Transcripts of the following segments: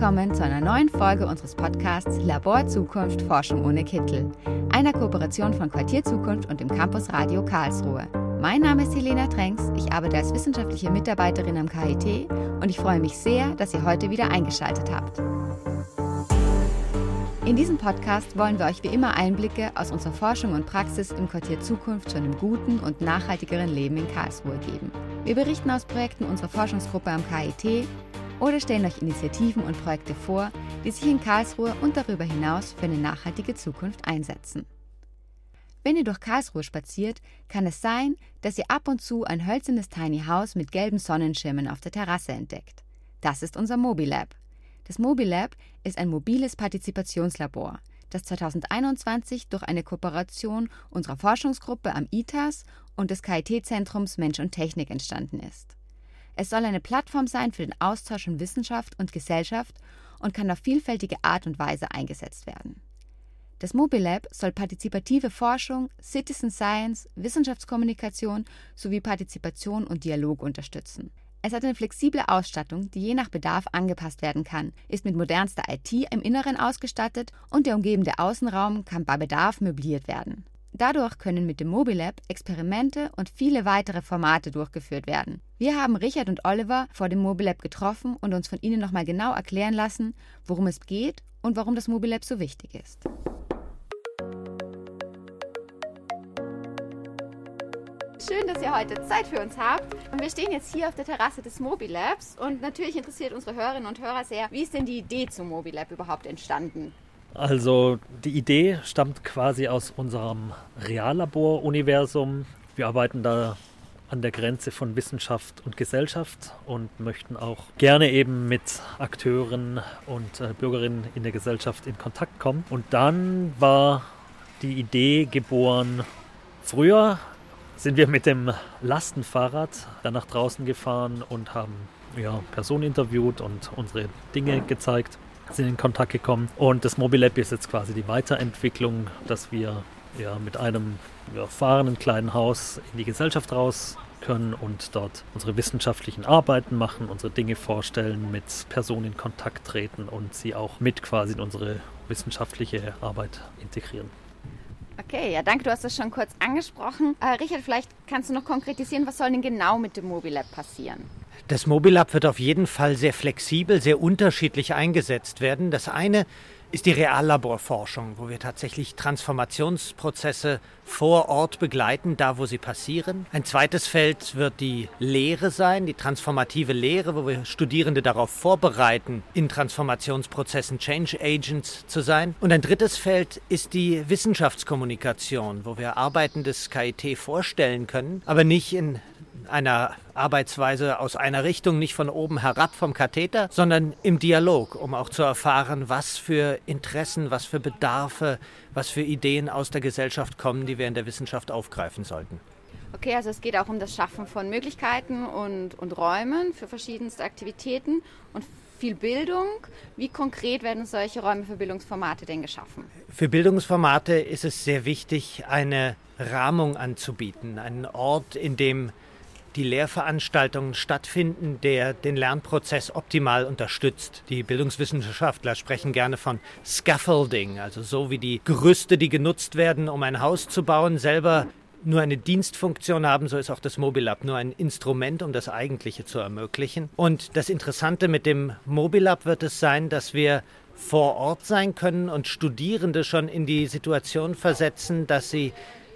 willkommen zu einer neuen Folge unseres Podcasts Labor Zukunft Forschung ohne Kittel, einer Kooperation von Quartier Zukunft und dem Campus Radio Karlsruhe. Mein Name ist Helena Tränks, ich arbeite als wissenschaftliche Mitarbeiterin am KIT und ich freue mich sehr, dass ihr heute wieder eingeschaltet habt. In diesem Podcast wollen wir euch wie immer Einblicke aus unserer Forschung und Praxis im Quartier Zukunft zu einem guten und nachhaltigeren Leben in Karlsruhe geben. Wir berichten aus Projekten unserer Forschungsgruppe am KIT oder stellen euch Initiativen und Projekte vor, die sich in Karlsruhe und darüber hinaus für eine nachhaltige Zukunft einsetzen. Wenn ihr durch Karlsruhe spaziert, kann es sein, dass ihr ab und zu ein hölzernes Tiny House mit gelben Sonnenschirmen auf der Terrasse entdeckt. Das ist unser Mobilab. Das Mobilab ist ein mobiles Partizipationslabor, das 2021 durch eine Kooperation unserer Forschungsgruppe am ITAS und des KIT-Zentrums Mensch und Technik entstanden ist. Es soll eine Plattform sein für den Austausch von Wissenschaft und Gesellschaft und kann auf vielfältige Art und Weise eingesetzt werden. Das Mobilab soll partizipative Forschung, Citizen Science, Wissenschaftskommunikation sowie Partizipation und Dialog unterstützen. Es hat eine flexible Ausstattung, die je nach Bedarf angepasst werden kann, ist mit modernster IT im Inneren ausgestattet und der umgebende Außenraum kann bei Bedarf möbliert werden. Dadurch können mit dem Mobilab Experimente und viele weitere Formate durchgeführt werden. Wir haben Richard und Oliver vor dem Mobilab getroffen und uns von ihnen nochmal genau erklären lassen, worum es geht und warum das Mobilab so wichtig ist. Schön, dass ihr heute Zeit für uns habt. Und wir stehen jetzt hier auf der Terrasse des Mobilabs und natürlich interessiert unsere Hörerinnen und Hörer sehr, wie ist denn die Idee zum Mobilab überhaupt entstanden? Also die Idee stammt quasi aus unserem Reallabor-Universum. Wir arbeiten da an der Grenze von Wissenschaft und Gesellschaft und möchten auch gerne eben mit Akteuren und äh, Bürgerinnen in der Gesellschaft in Kontakt kommen. Und dann war die Idee geboren, früher sind wir mit dem Lastenfahrrad dann nach draußen gefahren und haben ja, Personen interviewt und unsere Dinge gezeigt in Kontakt gekommen. Und das Mobile Lab ist jetzt quasi die Weiterentwicklung, dass wir ja, mit einem ja, fahrenden kleinen Haus in die Gesellschaft raus können und dort unsere wissenschaftlichen Arbeiten machen, unsere Dinge vorstellen, mit Personen in Kontakt treten und sie auch mit quasi in unsere wissenschaftliche Arbeit integrieren. Okay, ja, danke, du hast das schon kurz angesprochen. Äh, Richard, vielleicht kannst du noch konkretisieren, was soll denn genau mit dem Mobilab passieren? Das Mobilab wird auf jeden Fall sehr flexibel, sehr unterschiedlich eingesetzt werden. Das eine ist die Reallaborforschung, wo wir tatsächlich Transformationsprozesse vor Ort begleiten, da wo sie passieren. Ein zweites Feld wird die Lehre sein, die transformative Lehre, wo wir Studierende darauf vorbereiten, in Transformationsprozessen Change Agents zu sein. Und ein drittes Feld ist die Wissenschaftskommunikation, wo wir Arbeiten des KIT vorstellen können, aber nicht in einer Arbeitsweise aus einer Richtung, nicht von oben herab vom Katheter, sondern im Dialog, um auch zu erfahren, was für Interessen, was für Bedarfe, was für Ideen aus der Gesellschaft kommen, die wir in der Wissenschaft aufgreifen sollten. Okay, also es geht auch um das Schaffen von Möglichkeiten und, und Räumen für verschiedenste Aktivitäten und viel Bildung. Wie konkret werden solche Räume für Bildungsformate denn geschaffen? Für Bildungsformate ist es sehr wichtig, eine Rahmung anzubieten, einen Ort, in dem die Lehrveranstaltungen stattfinden, der den Lernprozess optimal unterstützt. Die Bildungswissenschaftler sprechen gerne von Scaffolding, also so wie die Gerüste, die genutzt werden, um ein Haus zu bauen, selber nur eine Dienstfunktion haben, so ist auch das Mobilab nur ein Instrument, um das Eigentliche zu ermöglichen. Und das Interessante mit dem Mobilab wird es sein, dass wir vor Ort sein können und Studierende schon in die Situation versetzen, dass sie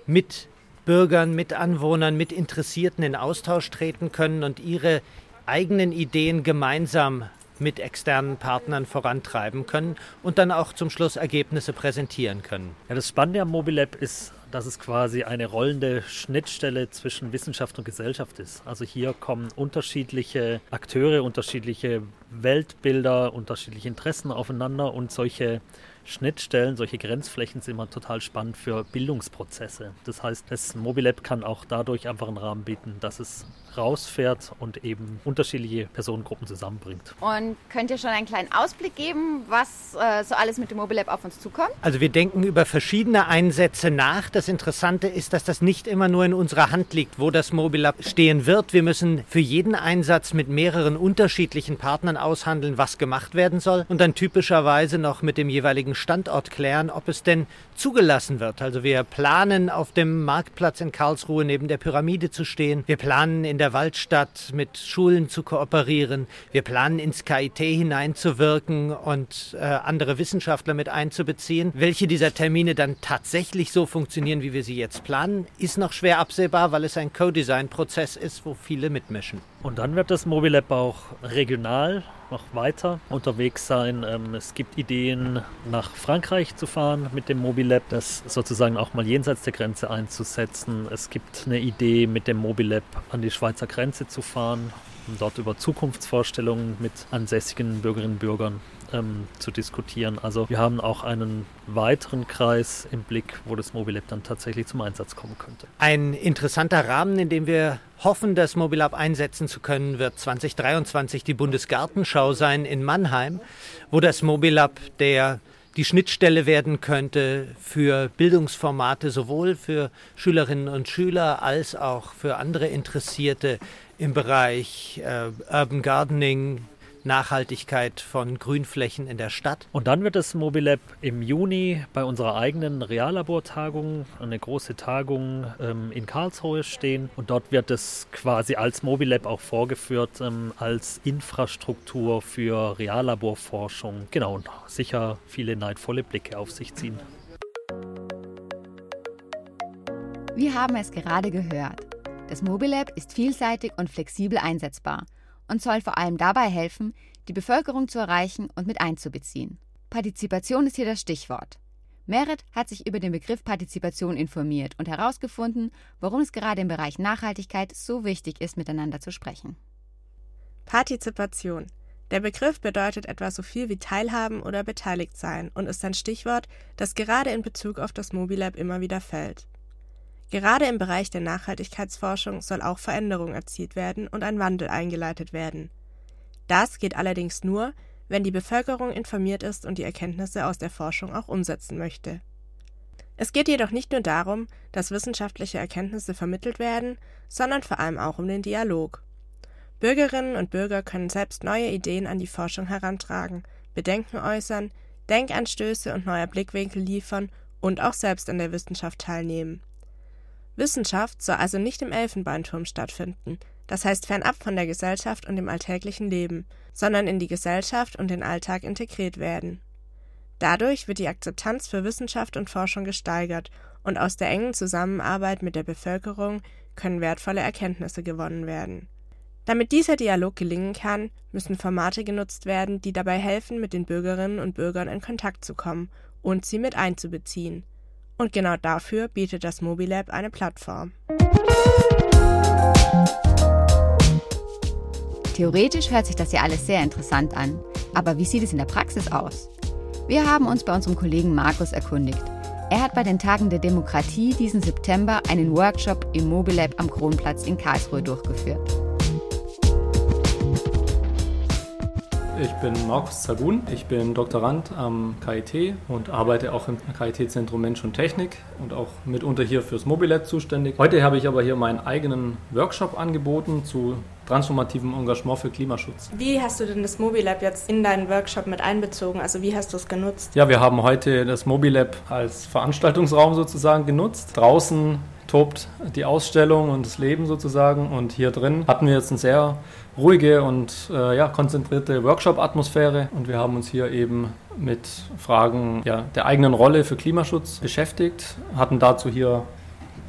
mit Bürgern, mit Anwohnern, mit Interessierten in Austausch treten können und ihre eigenen Ideen gemeinsam mit externen Partnern vorantreiben können und dann auch zum Schluss Ergebnisse präsentieren können. Ja, das Spannende am Mobilab ist, dass es quasi eine rollende Schnittstelle zwischen Wissenschaft und Gesellschaft ist. Also hier kommen unterschiedliche Akteure, unterschiedliche Weltbilder, unterschiedliche Interessen aufeinander und solche Schnittstellen, solche Grenzflächen sind immer total spannend für Bildungsprozesse. Das heißt, das Mobilab kann auch dadurch einfach einen Rahmen bieten, dass es rausfährt und eben unterschiedliche Personengruppen zusammenbringt. Und könnt ihr schon einen kleinen Ausblick geben, was äh, so alles mit dem Mobilab auf uns zukommt? Also wir denken über verschiedene Einsätze nach. Das Interessante ist, dass das nicht immer nur in unserer Hand liegt, wo das Mobilab stehen wird. Wir müssen für jeden Einsatz mit mehreren unterschiedlichen Partnern aushandeln, was gemacht werden soll und dann typischerweise noch mit dem jeweiligen Standort klären, ob es denn zugelassen wird. Also wir planen auf dem Marktplatz in Karlsruhe neben der Pyramide zu stehen. Wir planen in der Waldstadt mit Schulen zu kooperieren. Wir planen ins KIT hineinzuwirken und äh, andere Wissenschaftler mit einzubeziehen. Welche dieser Termine dann tatsächlich so funktionieren, wie wir sie jetzt planen, ist noch schwer absehbar, weil es ein Co-Design-Prozess ist, wo viele mitmischen. Und dann wird das Mobilab auch regional noch weiter unterwegs sein. Ähm, es gibt Ideen, nach Frankreich zu fahren mit dem Mobilab, das sozusagen auch mal jenseits der Grenze einzusetzen. Es gibt eine Idee, mit dem Mobilab an die Schweizer Grenze zu fahren, um dort über Zukunftsvorstellungen mit ansässigen Bürgerinnen und Bürgern ähm, zu diskutieren. Also wir haben auch einen weiteren Kreis im Blick, wo das Mobilab dann tatsächlich zum Einsatz kommen könnte. Ein interessanter Rahmen, in dem wir hoffen, das Mobilab einsetzen zu können, wird 2023 die Bundesgartenschau sein in Mannheim, wo das Mobilab der die Schnittstelle werden könnte für Bildungsformate sowohl für Schülerinnen und Schüler als auch für andere Interessierte im Bereich äh, Urban Gardening, Nachhaltigkeit von Grünflächen in der Stadt. Und dann wird das Mobilab im Juni bei unserer eigenen Reallabortagung, eine große Tagung ähm, in Karlsruhe stehen. Und dort wird es quasi als Mobilab auch vorgeführt, ähm, als Infrastruktur für Reallaborforschung. Genau, und sicher viele neidvolle Blicke auf sich ziehen. Wir haben es gerade gehört. Das Mobilab ist vielseitig und flexibel einsetzbar und soll vor allem dabei helfen, die Bevölkerung zu erreichen und mit einzubeziehen. Partizipation ist hier das Stichwort. Merit hat sich über den Begriff Partizipation informiert und herausgefunden, warum es gerade im Bereich Nachhaltigkeit so wichtig ist, miteinander zu sprechen. Partizipation. Der Begriff bedeutet etwa so viel wie Teilhaben oder beteiligt sein und ist ein Stichwort, das gerade in Bezug auf das Mobilab immer wieder fällt. Gerade im Bereich der Nachhaltigkeitsforschung soll auch Veränderung erzielt werden und ein Wandel eingeleitet werden. Das geht allerdings nur, wenn die Bevölkerung informiert ist und die Erkenntnisse aus der Forschung auch umsetzen möchte. Es geht jedoch nicht nur darum, dass wissenschaftliche Erkenntnisse vermittelt werden, sondern vor allem auch um den Dialog. Bürgerinnen und Bürger können selbst neue Ideen an die Forschung herantragen, Bedenken äußern, Denkanstöße und neue Blickwinkel liefern und auch selbst an der Wissenschaft teilnehmen. Wissenschaft soll also nicht im Elfenbeinturm stattfinden, das heißt fernab von der Gesellschaft und dem alltäglichen Leben, sondern in die Gesellschaft und den Alltag integriert werden. Dadurch wird die Akzeptanz für Wissenschaft und Forschung gesteigert und aus der engen Zusammenarbeit mit der Bevölkerung können wertvolle Erkenntnisse gewonnen werden. Damit dieser Dialog gelingen kann, müssen Formate genutzt werden, die dabei helfen, mit den Bürgerinnen und Bürgern in Kontakt zu kommen und sie mit einzubeziehen. Und genau dafür bietet das Mobilab eine Plattform. Theoretisch hört sich das ja alles sehr interessant an. Aber wie sieht es in der Praxis aus? Wir haben uns bei unserem Kollegen Markus erkundigt. Er hat bei den Tagen der Demokratie diesen September einen Workshop im Mobilab am Kronplatz in Karlsruhe durchgeführt. Ich bin Markus Zagun, ich bin Doktorand am KIT und arbeite auch im KIT-Zentrum Mensch und Technik und auch mitunter hier fürs Mobilab zuständig. Heute habe ich aber hier meinen eigenen Workshop angeboten zu transformativem Engagement für Klimaschutz. Wie hast du denn das Mobilab jetzt in deinen Workshop mit einbezogen? Also wie hast du es genutzt? Ja, wir haben heute das Mobilab als Veranstaltungsraum sozusagen genutzt. Draußen tobt die Ausstellung und das Leben sozusagen. Und hier drin hatten wir jetzt eine sehr ruhige und äh, ja, konzentrierte Workshop-Atmosphäre. Und wir haben uns hier eben mit Fragen ja, der eigenen Rolle für Klimaschutz beschäftigt, hatten dazu hier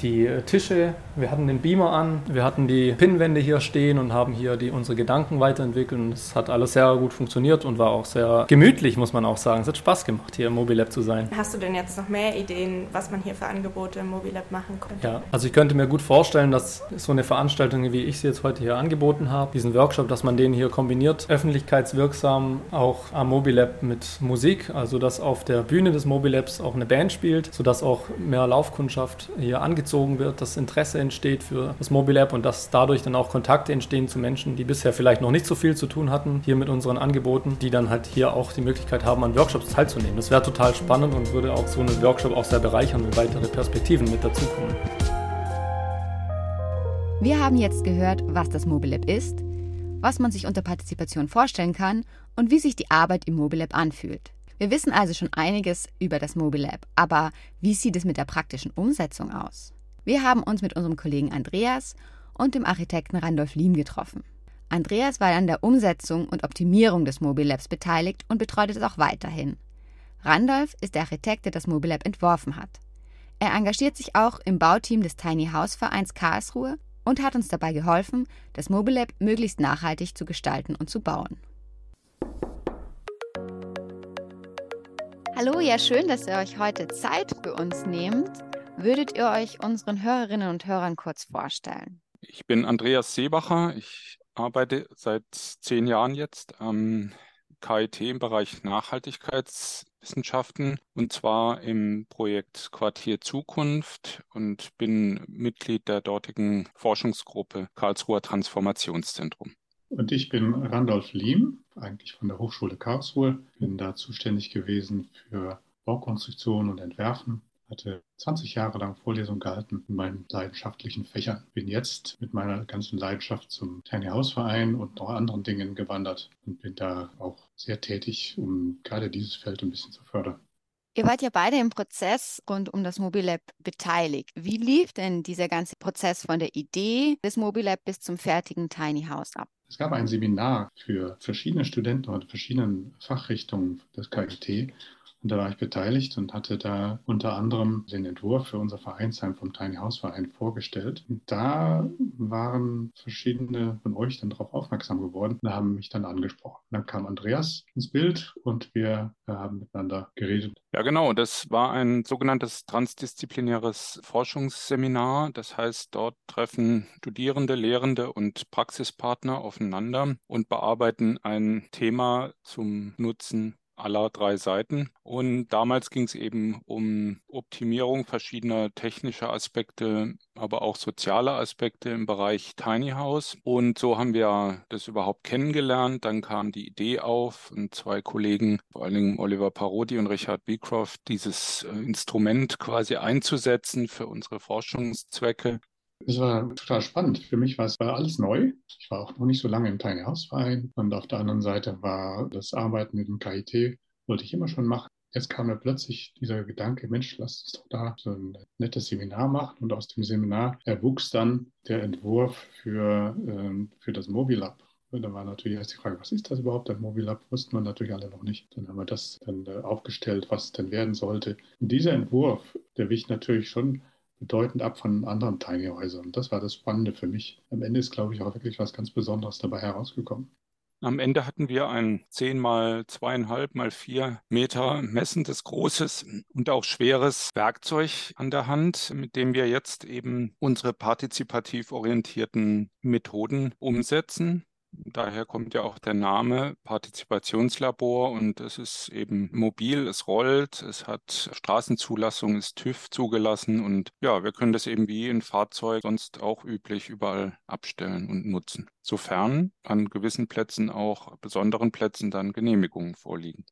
die Tische, wir hatten den Beamer an, wir hatten die Pinnwände hier stehen und haben hier die, unsere Gedanken weiterentwickelt. Und es hat alles sehr gut funktioniert und war auch sehr gemütlich, muss man auch sagen. Es hat Spaß gemacht, hier im Mobilab zu sein. Hast du denn jetzt noch mehr Ideen, was man hier für Angebote im Mobilab machen könnte? Ja, also ich könnte mir gut vorstellen, dass so eine Veranstaltung, wie ich sie jetzt heute hier angeboten habe, diesen Workshop, dass man den hier kombiniert, öffentlichkeitswirksam auch am Mobilab mit Musik, also dass auf der Bühne des Mobilabs auch eine Band spielt, sodass auch mehr Laufkundschaft hier angezogen wird, das Interesse entsteht für das Mobile App und dass dadurch dann auch Kontakte entstehen zu Menschen, die bisher vielleicht noch nicht so viel zu tun hatten hier mit unseren Angeboten, die dann halt hier auch die Möglichkeit haben, an Workshops teilzunehmen. Das wäre total spannend und würde auch so einen Workshop auch sehr bereichern, wenn weitere Perspektiven mit dazukommen. Wir haben jetzt gehört, was das Mobile App ist, was man sich unter Partizipation vorstellen kann und wie sich die Arbeit im Mobilab anfühlt. Wir wissen also schon einiges über das Mobilab, aber wie sieht es mit der praktischen Umsetzung aus? Wir haben uns mit unserem Kollegen Andreas und dem Architekten Randolph Liem getroffen. Andreas war an der Umsetzung und Optimierung des Mobilabs beteiligt und betreut es auch weiterhin. Randolph ist der Architekt, der das Mobilab entworfen hat. Er engagiert sich auch im Bauteam des Tiny House Vereins Karlsruhe und hat uns dabei geholfen, das Mobilab möglichst nachhaltig zu gestalten und zu bauen. Hallo, ja schön, dass ihr euch heute Zeit für uns nehmt. Würdet ihr euch unseren Hörerinnen und Hörern kurz vorstellen? Ich bin Andreas Seebacher. Ich arbeite seit zehn Jahren jetzt am KIT im Bereich Nachhaltigkeitswissenschaften und zwar im Projekt Quartier Zukunft und bin Mitglied der dortigen Forschungsgruppe Karlsruher Transformationszentrum. Und ich bin Randolph Liem, eigentlich von der Hochschule Karlsruhe, bin da zuständig gewesen für Baukonstruktion und Entwerfen hatte 20 Jahre lang Vorlesungen gehalten in meinen leidenschaftlichen Fächern. Bin jetzt mit meiner ganzen Leidenschaft zum Tiny House Verein und noch anderen Dingen gewandert und bin da auch sehr tätig, um gerade dieses Feld ein bisschen zu fördern. Ihr wart ja beide im Prozess rund um das Mobilab beteiligt. Wie lief denn dieser ganze Prozess von der Idee des Mobilab bis zum fertigen Tiny House ab? Es gab ein Seminar für verschiedene Studenten und verschiedenen Fachrichtungen des KIT und da war ich beteiligt und hatte da unter anderem den Entwurf für unser Vereinsheim vom Tiny House Verein vorgestellt. Und da waren verschiedene von euch dann darauf aufmerksam geworden und haben mich dann angesprochen. Dann kam Andreas ins Bild und wir haben miteinander geredet. Ja, genau. Das war ein sogenanntes transdisziplinäres Forschungsseminar. Das heißt, dort treffen Studierende, Lehrende und Praxispartner aufeinander und bearbeiten ein Thema zum Nutzen aller drei Seiten. Und damals ging es eben um Optimierung verschiedener technischer Aspekte, aber auch soziale Aspekte im Bereich Tiny House. Und so haben wir das überhaupt kennengelernt. Dann kam die Idee auf und zwei Kollegen, vor allen Dingen Oliver Parodi und Richard Beecroft, dieses äh, Instrument quasi einzusetzen für unsere Forschungszwecke. Es war total spannend. Für mich war es war alles neu. Ich war auch noch nicht so lange im Tiny House Verein. Und auf der anderen Seite war das Arbeiten mit dem KIT, wollte ich immer schon machen. Jetzt kam mir plötzlich dieser Gedanke, Mensch, lass uns doch da so ein nettes Seminar machen. Und aus dem Seminar erwuchs dann der Entwurf für, ähm, für das Mobilab. Und da war natürlich erst die Frage, was ist das überhaupt? Das Mobilab wussten wir natürlich alle noch nicht. Dann haben wir das dann äh, aufgestellt, was es denn werden sollte. Und dieser Entwurf, der wich natürlich schon bedeutend ab von anderen Tiny Häusern. Das war das Spannende für mich. Am Ende ist, glaube ich, auch wirklich was ganz Besonderes dabei herausgekommen. Am Ende hatten wir ein 10 mal zweieinhalb mal vier Meter messendes, großes und auch schweres Werkzeug an der Hand, mit dem wir jetzt eben unsere partizipativ orientierten Methoden umsetzen. Daher kommt ja auch der Name Partizipationslabor und es ist eben mobil, es rollt, es hat Straßenzulassung, ist TÜV zugelassen und ja, wir können das eben wie ein Fahrzeug sonst auch üblich überall abstellen und nutzen. Sofern an gewissen Plätzen auch besonderen Plätzen dann Genehmigungen vorliegen.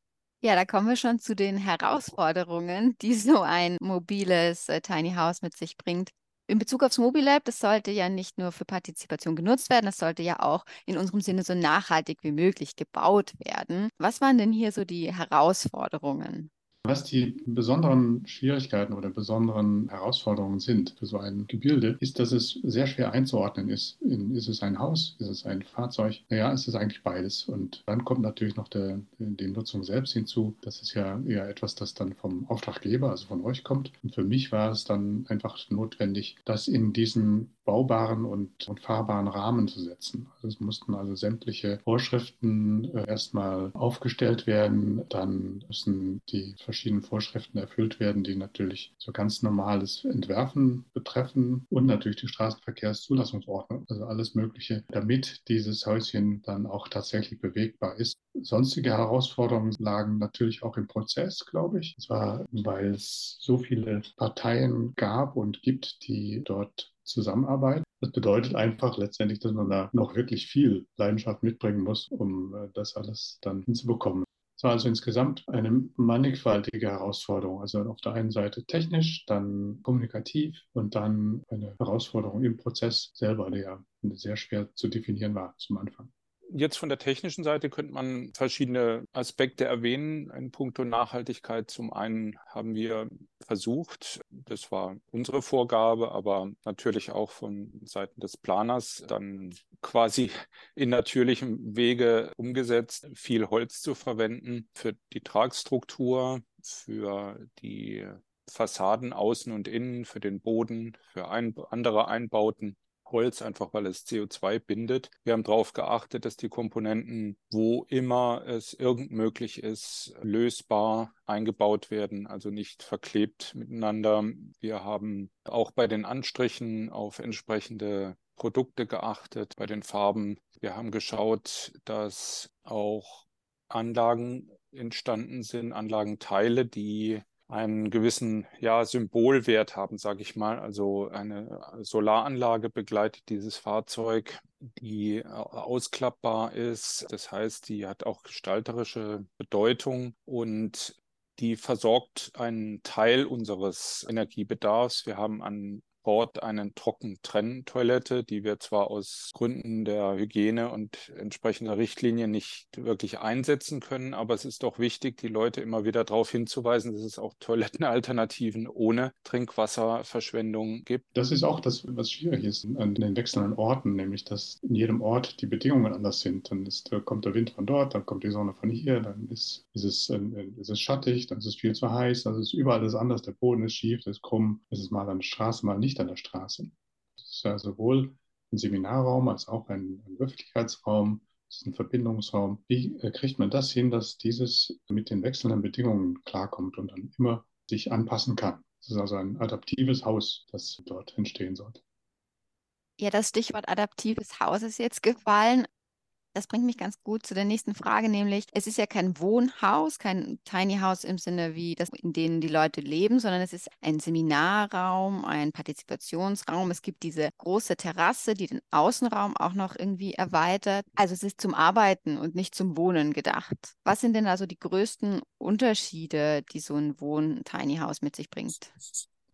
Ja, da kommen wir schon zu den Herausforderungen, die so ein mobiles äh, Tiny House mit sich bringt in Bezug aufs Mobilab, das sollte ja nicht nur für Partizipation genutzt werden, das sollte ja auch in unserem Sinne so nachhaltig wie möglich gebaut werden. Was waren denn hier so die Herausforderungen? Was die besonderen Schwierigkeiten oder besonderen Herausforderungen sind für so ein Gebilde, ist, dass es sehr schwer einzuordnen ist. ist es ein Haus? Ist es ein Fahrzeug? Naja, es ist eigentlich beides. Und dann kommt natürlich noch der, die Nutzung selbst hinzu. Das ist ja eher etwas, das dann vom Auftraggeber, also von euch kommt. Und für mich war es dann einfach notwendig, das in diesen baubaren und, und fahrbaren Rahmen zu setzen. Also es mussten also sämtliche Vorschriften äh, erstmal aufgestellt werden. Dann müssen die verschiedenen Vorschriften erfüllt werden, die natürlich so ganz normales Entwerfen betreffen und natürlich die Straßenverkehrszulassungsordnung, also alles Mögliche, damit dieses Häuschen dann auch tatsächlich bewegbar ist. Sonstige Herausforderungen lagen natürlich auch im Prozess, glaube ich. Und zwar, weil es so viele Parteien gab und gibt, die dort zusammenarbeiten. Das bedeutet einfach letztendlich, dass man da noch wirklich viel Leidenschaft mitbringen muss, um äh, das alles dann hinzubekommen. Es war also insgesamt eine mannigfaltige Herausforderung. Also auf der einen Seite technisch, dann kommunikativ und dann eine Herausforderung im Prozess selber, der sehr schwer zu definieren war zum Anfang. Jetzt von der technischen Seite könnte man verschiedene Aspekte erwähnen in puncto Nachhaltigkeit. Zum einen haben wir versucht, das war unsere Vorgabe, aber natürlich auch von Seiten des Planers dann quasi in natürlichem Wege umgesetzt, viel Holz zu verwenden für die Tragstruktur, für die Fassaden außen und innen, für den Boden, für ein, andere Einbauten. Holz, einfach weil es CO2 bindet. Wir haben darauf geachtet, dass die Komponenten, wo immer es irgend möglich ist, lösbar eingebaut werden, also nicht verklebt miteinander. Wir haben auch bei den Anstrichen auf entsprechende Produkte geachtet, bei den Farben. Wir haben geschaut, dass auch Anlagen entstanden sind, Anlagenteile, die einen gewissen ja, Symbolwert haben, sage ich mal. Also eine Solaranlage begleitet dieses Fahrzeug, die äh, ausklappbar ist. Das heißt, die hat auch gestalterische Bedeutung und die versorgt einen Teil unseres Energiebedarfs. Wir haben an Bord eine Trockentrenntoilette, die wir zwar aus Gründen der Hygiene und entsprechender Richtlinien nicht wirklich einsetzen können, aber es ist doch wichtig, die Leute immer wieder darauf hinzuweisen, dass es auch Toilettenalternativen ohne Trinkwasserverschwendung gibt. Das ist auch das, was schwierig ist an den wechselnden Orten, nämlich dass in jedem Ort die Bedingungen anders sind. Dann ist, kommt der Wind von dort, dann kommt die Sonne von hier, dann ist, ist, es, äh, ist es schattig, dann ist es viel zu heiß, also ist überall das anders, der Boden ist schief, ist krumm, es ist mal an der Straße, mal nicht nicht an der Straße. Es ist ja sowohl ein Seminarraum als auch ein, ein Höflichkeitsraum, es ist ein Verbindungsraum. Wie äh, kriegt man das hin, dass dieses mit den wechselnden Bedingungen klarkommt und dann immer sich anpassen kann? Es ist also ein adaptives Haus, das dort entstehen sollte. Ja, das Stichwort adaptives Haus ist jetzt gefallen. Das bringt mich ganz gut zu der nächsten Frage, nämlich es ist ja kein Wohnhaus, kein Tiny House im Sinne wie das, in denen die Leute leben, sondern es ist ein Seminarraum, ein Partizipationsraum. Es gibt diese große Terrasse, die den Außenraum auch noch irgendwie erweitert. Also es ist zum Arbeiten und nicht zum Wohnen gedacht. Was sind denn also die größten Unterschiede, die so ein Wohn-Tiny House mit sich bringt?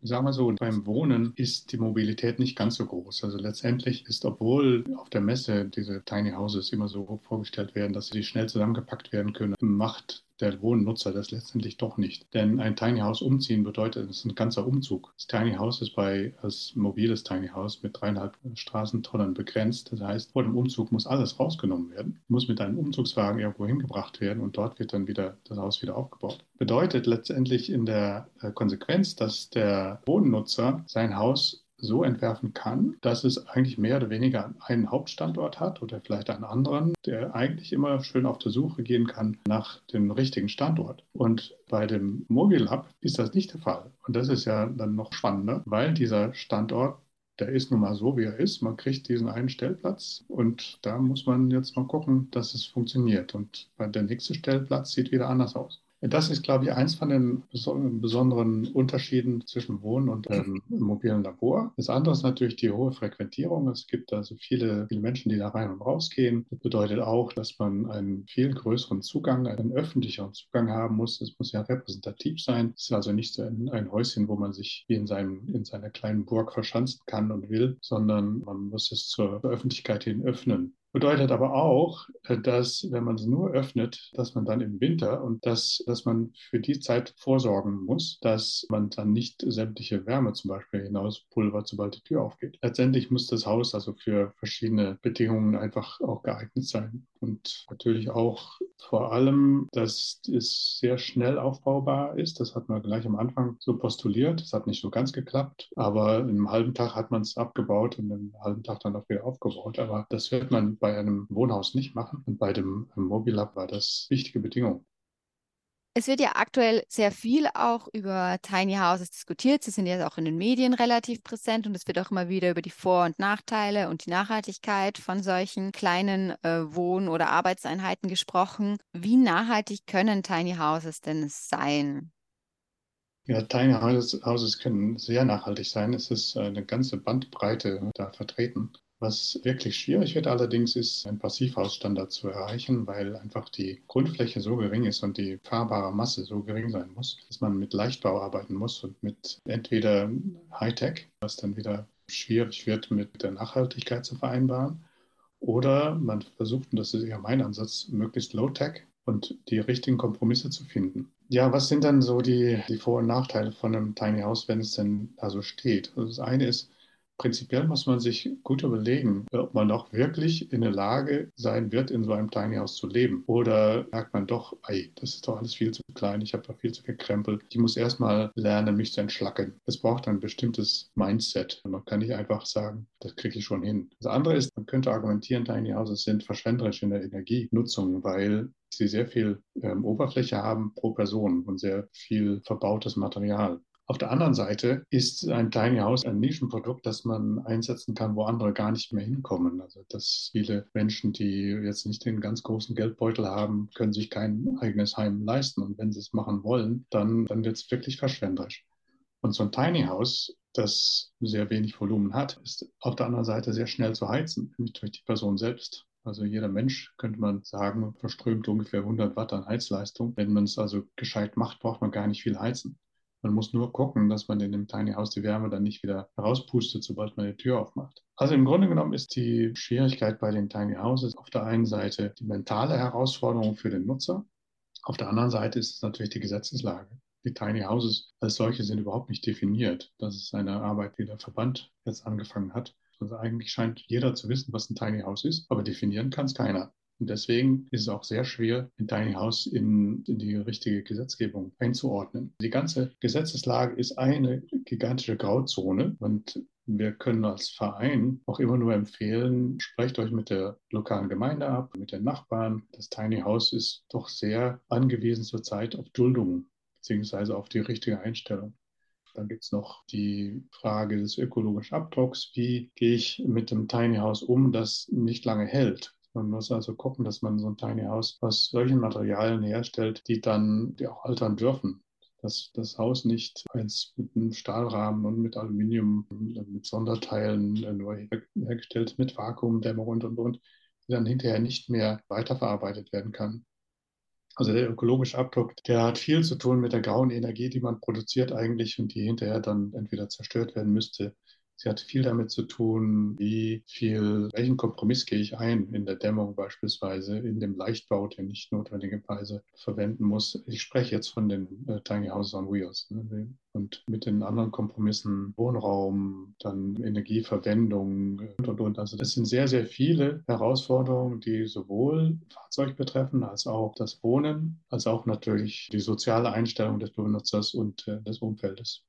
Sagen wir so, beim Wohnen ist die Mobilität nicht ganz so groß. Also letztendlich ist, obwohl auf der Messe diese Tiny Houses immer so vorgestellt werden, dass sie schnell zusammengepackt werden können, macht der Wohnnutzer das letztendlich doch nicht. Denn ein Tiny House umziehen bedeutet, es ist ein ganzer Umzug. Das Tiny House ist bei als mobiles Tiny House mit dreieinhalb Straßentonnen begrenzt. Das heißt, vor dem Umzug muss alles rausgenommen werden, muss mit einem Umzugswagen irgendwo hingebracht werden und dort wird dann wieder das Haus wieder aufgebaut. Bedeutet letztendlich in der äh, Konsequenz, dass der Wohnnutzer sein Haus so entwerfen kann, dass es eigentlich mehr oder weniger einen Hauptstandort hat oder vielleicht einen anderen, der eigentlich immer schön auf der Suche gehen kann nach dem richtigen Standort. Und bei dem Mobile Hub ist das nicht der Fall. Und das ist ja dann noch spannender, weil dieser Standort der ist nun mal so, wie er ist. Man kriegt diesen einen Stellplatz und da muss man jetzt mal gucken, dass es funktioniert. Und der nächste Stellplatz sieht wieder anders aus. Das ist, glaube ich, eins von den besonderen Unterschieden zwischen Wohnen und ähm, mobilen Labor. Das andere ist natürlich die hohe Frequentierung. Es gibt also viele, viele Menschen, die da rein und rausgehen. Das bedeutet auch, dass man einen viel größeren Zugang, einen öffentlicheren Zugang haben muss. Es muss ja repräsentativ sein. Es ist also nicht so ein, ein Häuschen, wo man sich wie in, seinem, in seiner kleinen Burg verschanzen kann und will, sondern man muss es zur Öffentlichkeit hin öffnen. Bedeutet aber auch, äh, dass wenn man es nur öffnet, dass man dann im Winter und dass, dass man für die Zeit vorsorgen muss, dass man dann nicht sämtliche Wärme zum Beispiel hinauspulvert, sobald die Tür aufgeht. Letztendlich muss das Haus also für verschiedene Bedingungen einfach auch geeignet sein. Und natürlich auch vor allem, dass es sehr schnell aufbaubar ist. Das hat man gleich am Anfang so postuliert. Das hat nicht so ganz geklappt, aber in einem halben Tag hat man es abgebaut und in einem halben Tag dann auch wieder aufgebaut. Aber das wird man bei einem Wohnhaus nicht machen. Und bei dem Mobilab war das wichtige Bedingung. Es wird ja aktuell sehr viel auch über Tiny Houses diskutiert. Sie sind jetzt auch in den Medien relativ präsent und es wird auch immer wieder über die Vor- und Nachteile und die Nachhaltigkeit von solchen kleinen äh, Wohn- oder Arbeitseinheiten gesprochen. Wie nachhaltig können Tiny Houses denn sein? Ja, Tiny Houses können sehr nachhaltig sein. Es ist eine ganze Bandbreite da vertreten. Was wirklich schwierig wird allerdings, ist ein Passivhausstandard zu erreichen, weil einfach die Grundfläche so gering ist und die fahrbare Masse so gering sein muss, dass man mit Leichtbau arbeiten muss und mit entweder Hightech, was dann wieder schwierig wird mit der Nachhaltigkeit zu vereinbaren, Oder man versucht, und das ist ja mein Ansatz, möglichst low-tech und die richtigen Kompromisse zu finden. Ja, was sind dann so die, die Vor- und Nachteile von einem Tiny House, wenn es denn da so steht? Also das eine ist, Prinzipiell muss man sich gut überlegen, ob man auch wirklich in der Lage sein wird, in so einem Tiny House zu leben. Oder merkt man doch, ey, das ist doch alles viel zu klein, ich habe doch viel zu viel Krempel. Ich muss erstmal lernen, mich zu entschlacken. Es braucht ein bestimmtes Mindset. Man kann nicht einfach sagen, das kriege ich schon hin. Das andere ist, man könnte argumentieren, Tiny Houses sind verschwenderisch in der Energienutzung, weil sie sehr viel ähm, Oberfläche haben pro Person und sehr viel verbautes Material. Auf der anderen Seite ist ein Tiny House ein Nischenprodukt, das man einsetzen kann, wo andere gar nicht mehr hinkommen. Also dass viele Menschen, die jetzt nicht den ganz großen Geldbeutel haben, können sich kein eigenes Heim leisten. Und wenn sie es machen wollen, dann, dann wird es wirklich verschwenderisch. Und so ein Tiny House, das sehr wenig Volumen hat, ist auf der anderen Seite sehr schnell zu heizen, nämlich durch die Person selbst. Also jeder Mensch, könnte man sagen, verströmt ungefähr 100 Watt an Heizleistung. Wenn man es also gescheit macht, braucht man gar nicht viel heizen. Man muss nur gucken, dass man in dem Tiny House die Wärme dann nicht wieder herauspustet, sobald man die Tür aufmacht. Also im Grunde genommen ist die Schwierigkeit bei den Tiny Houses auf der einen Seite die mentale Herausforderung für den Nutzer. Auf der anderen Seite ist es natürlich die Gesetzeslage. Die Tiny Houses als solche sind überhaupt nicht definiert. Das ist eine Arbeit, die der Verband jetzt angefangen hat. Also eigentlich scheint jeder zu wissen, was ein Tiny House ist, aber definieren kann es keiner. Und deswegen ist es auch sehr schwer, ein Tiny House in, in, die richtige Gesetzgebung einzuordnen. Die ganze Gesetzeslage ist eine gigantische Grauzone und wir können als Verein auch immer nur empfehlen, sprecht euch mit der lokalen Gemeinde ab, mit den Nachbarn. Das Tiny House ist doch sehr angewiesen zurzeit auf Duldung beziehungsweise auf die richtige Einstellung. Dann gibt es noch die Frage des ökologischen Abdrucks. Wie gehe ich mit dem Tiny House um, das nicht lange hält? Man muss also gucken, dass man so ein Tiny House aus solchen Materialien herstellt, die dann die auch altern dürfen. Dass das Haus nicht eins mit einem Stahlrahmen und mit Aluminium, mit Sonderteilen nur hergestellt, mit Vakuumdämmung und und und, die dann hinterher nicht mehr weiterverarbeitet werden kann. Also der ökologische Abdruck, der hat viel zu tun mit der grauen Energie, die man produziert eigentlich und die hinterher dann entweder zerstört werden müsste Sie hat viel damit zu tun, wie viel, welchen Kompromiss gehe ich ein in der Dämmung beispielsweise, in dem Leichtbau, den ich notwendigerweise verwenden muss. Ich spreche jetzt von den äh, Tiny Houses on Wheels. Ne? Und mit den anderen Kompromissen Wohnraum, dann Energieverwendung und, und, und. Also das sind sehr, sehr viele Herausforderungen, die sowohl Fahrzeug betreffen, als auch das Wohnen, als auch natürlich die soziale Einstellung des Benutzers und äh, des Umfeldes.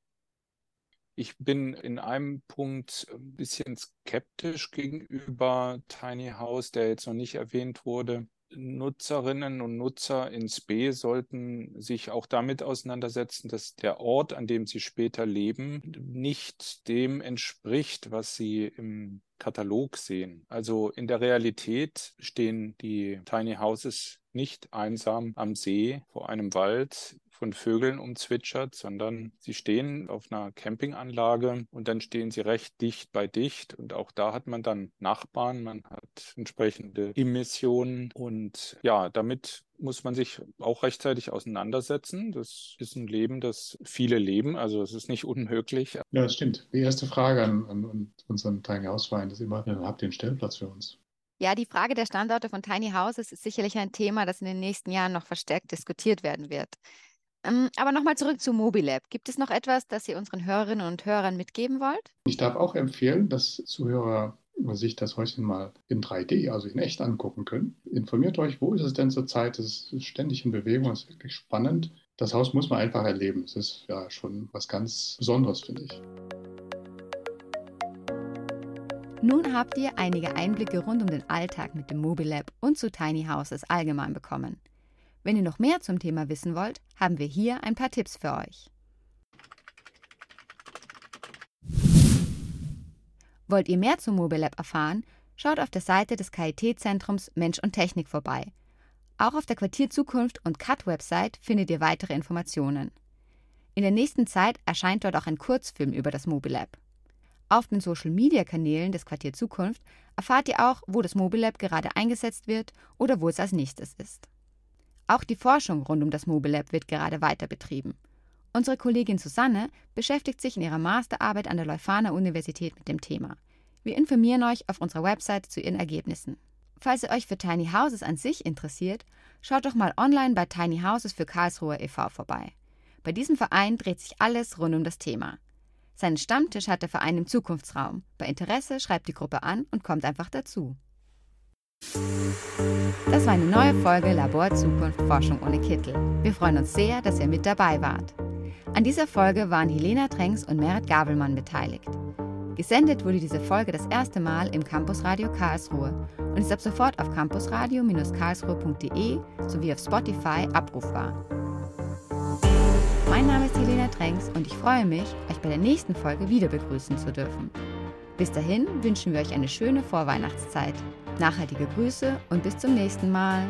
Ich bin in einem Punkt ein bisschen skeptisch gegenüber Tiny House, der jetzt noch nicht erwähnt wurde. Nutzerinnen und Nutzer ins B sollten sich auch damit auseinandersetzen, dass der Ort, an dem sie später leben, nicht dem entspricht, was sie im Katalog sehen. Also in der Realität stehen die Tiny Houses nicht einsam am See vor einem Wald von Vögeln umzwitschert, sondern sie stehen auf einer Campinganlage und dann stehen sie recht dicht bei dicht und auch da hat man dann Nachbarn, man hat entsprechende Emissionen und ja, damit muss man sich auch rechtzeitig auseinandersetzen. Das ist ein Leben, das viele leben, also es ist nicht unmöglich. Ja, das stimmt. Die erste Frage an, an unseren Tiny House Verein ist immer, habt ihr einen Stellplatz für uns? Ja, die Frage der Standorte von Tiny Houses ist sicherlich ein Thema, das in den nächsten Jahren noch verstärkt diskutiert werden wird. Ähm, aber nochmal zurück zu Mobilab. Gibt es noch etwas, das ihr unseren Hörerinnen und Hörern mitgeben wollt? Ich darf auch empfehlen, dass Zuhörer sich das Häuschen mal in 3D, also in echt angucken können. Informiert euch, wo ist es denn zurzeit? Es ist ständig in Bewegung, es ist wirklich spannend. Das Haus muss man einfach erleben. Es ist ja schon was ganz Besonderes, finde ich. Nun habt ihr einige Einblicke rund um den Alltag mit dem Mobilab und zu Tiny Houses allgemein bekommen. Wenn ihr noch mehr zum Thema wissen wollt, haben wir hier ein paar Tipps für euch. Wollt ihr mehr zum Mobile Lab erfahren? Schaut auf der Seite des KIT-Zentrums Mensch und Technik vorbei. Auch auf der Quartier Zukunft und CUT-Website findet ihr weitere Informationen. In der nächsten Zeit erscheint dort auch ein Kurzfilm über das Mobile Lab. Auf den Social-Media-Kanälen des Quartier Zukunft erfahrt ihr auch, wo das Mobile Lab gerade eingesetzt wird oder wo es als nächstes ist. Auch die Forschung rund um das Mobile Lab wird gerade weiter betrieben. Unsere Kollegin Susanne beschäftigt sich in ihrer Masterarbeit an der Leuphana Universität mit dem Thema. Wir informieren euch auf unserer Website zu ihren Ergebnissen. Falls ihr euch für Tiny Houses an sich interessiert, schaut doch mal online bei Tiny Houses für Karlsruhe e.V. vorbei. Bei diesem Verein dreht sich alles rund um das Thema. Seinen Stammtisch hat der Verein im Zukunftsraum. Bei Interesse schreibt die Gruppe an und kommt einfach dazu. Das war eine neue Folge Labor Zukunft Forschung ohne Kittel. Wir freuen uns sehr, dass ihr mit dabei wart. An dieser Folge waren Helena Trenks und Merit Gabelmann beteiligt. Gesendet wurde diese Folge das erste Mal im Campusradio Karlsruhe und ist ab sofort auf campusradio-karlsruhe.de sowie auf Spotify abrufbar. Mein Name ist Helena Trenks und ich freue mich, euch bei der nächsten Folge wieder begrüßen zu dürfen. Bis dahin wünschen wir euch eine schöne Vorweihnachtszeit. Nachhaltige Grüße und bis zum nächsten Mal.